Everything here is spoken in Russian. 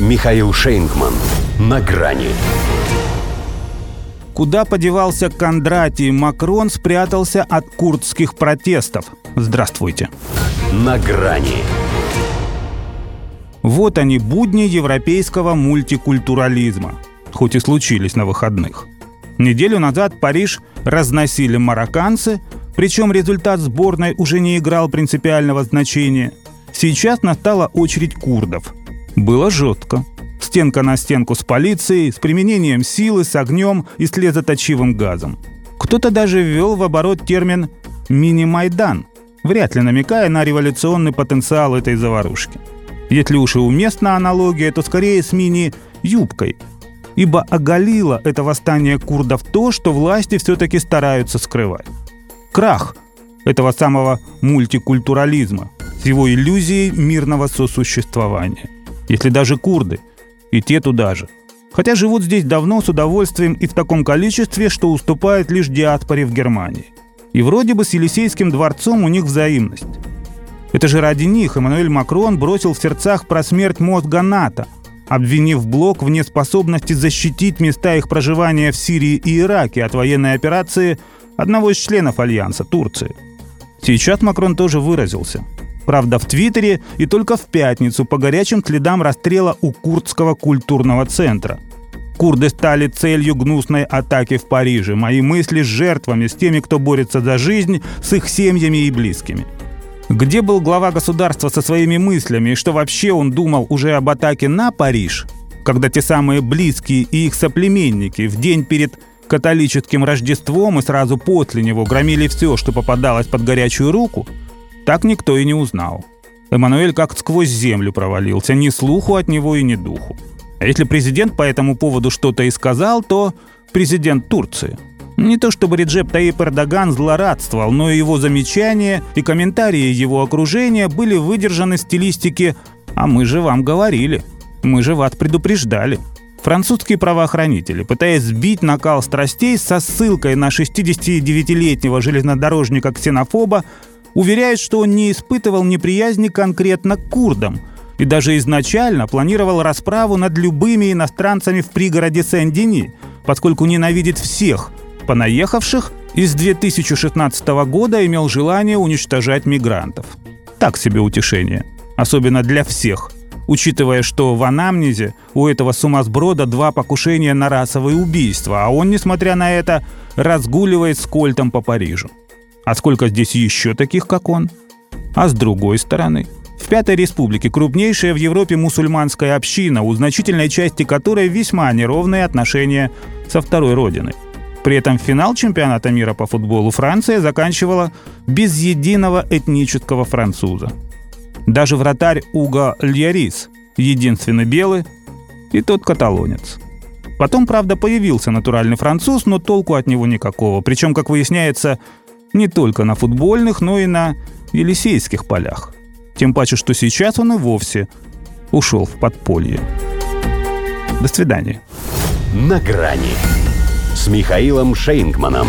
Михаил Шейнгман. На грани. Куда подевался Кондратий Макрон спрятался от курдских протестов? Здравствуйте. На грани. Вот они, будни европейского мультикультурализма. Хоть и случились на выходных. Неделю назад Париж разносили марокканцы, причем результат сборной уже не играл принципиального значения. Сейчас настала очередь курдов. Было жестко. Стенка на стенку с полицией, с применением силы, с огнем и слезоточивым газом. Кто-то даже ввел в оборот термин «мини-майдан», вряд ли намекая на революционный потенциал этой заварушки. Если уж и уместна аналогия, то скорее с мини-юбкой, ибо оголило это восстание курдов то, что власти все-таки стараются скрывать. Крах этого самого мультикультурализма с его иллюзией мирного сосуществования. Если даже курды, и те туда же. Хотя живут здесь давно с удовольствием и в таком количестве, что уступает лишь диаспоре в Германии. И вроде бы с Елисейским дворцом у них взаимность. Это же ради них Эммануэль Макрон бросил в сердцах про смерть мозга НАТО, обвинив блок в неспособности защитить места их проживания в Сирии и Ираке от военной операции одного из членов Альянса – Турции. Сейчас Макрон тоже выразился. Правда, в Твиттере и только в пятницу по горячим следам расстрела у Курдского культурного центра. Курды стали целью гнусной атаки в Париже. Мои мысли с жертвами, с теми, кто борется за жизнь, с их семьями и близкими. Где был глава государства со своими мыслями и что вообще он думал уже об атаке на Париж, когда те самые близкие и их соплеменники в день перед католическим Рождеством и сразу после него громили все, что попадалось под горячую руку, так никто и не узнал. Эммануэль как сквозь землю провалился, ни слуху от него и ни духу. А если президент по этому поводу что-то и сказал, то президент Турции – не то чтобы Реджеп Таип Эрдоган злорадствовал, но его замечания и комментарии его окружения были выдержаны в стилистике «А мы же вам говорили, мы же вас предупреждали». Французские правоохранители, пытаясь сбить накал страстей со ссылкой на 69-летнего железнодорожника-ксенофоба, уверяют, что он не испытывал неприязни конкретно к курдам и даже изначально планировал расправу над любыми иностранцами в пригороде Сен-Дени, поскольку ненавидит всех – понаехавших и с 2016 года имел желание уничтожать мигрантов. Так себе утешение. Особенно для всех, учитывая, что в анамнезе у этого сумасброда два покушения на расовые убийства, а он, несмотря на это, разгуливает с кольтом по Парижу. А сколько здесь еще таких, как он? А с другой стороны, в Пятой Республике крупнейшая в Европе мусульманская община, у значительной части которой весьма неровные отношения со второй родиной. При этом финал чемпионата мира по футболу Франция заканчивала без единого этнического француза. Даже вратарь Уго Льярис, единственный белый, и тот каталонец. Потом, правда, появился натуральный француз, но толку от него никакого. Причем, как выясняется, не только на футбольных, но и на Елисейских полях. Тем паче, что сейчас он и вовсе ушел в подполье. До свидания. На грани с Михаилом Шейнгманом.